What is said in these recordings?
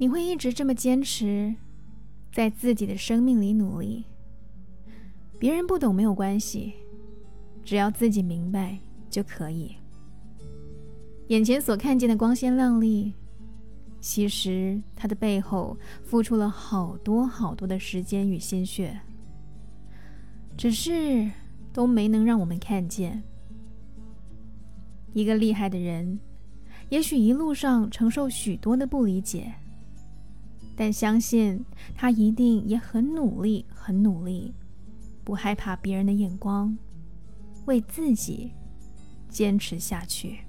你会一直这么坚持，在自己的生命里努力。别人不懂没有关系，只要自己明白就可以。眼前所看见的光鲜亮丽，其实它的背后付出了好多好多的时间与鲜血，只是都没能让我们看见。一个厉害的人，也许一路上承受许多的不理解，但相信他一定也很努力，很努力，不害怕别人的眼光，为自己坚持下去。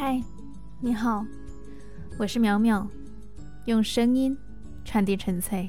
嗨，你好，我是淼淼，用声音传递纯粹。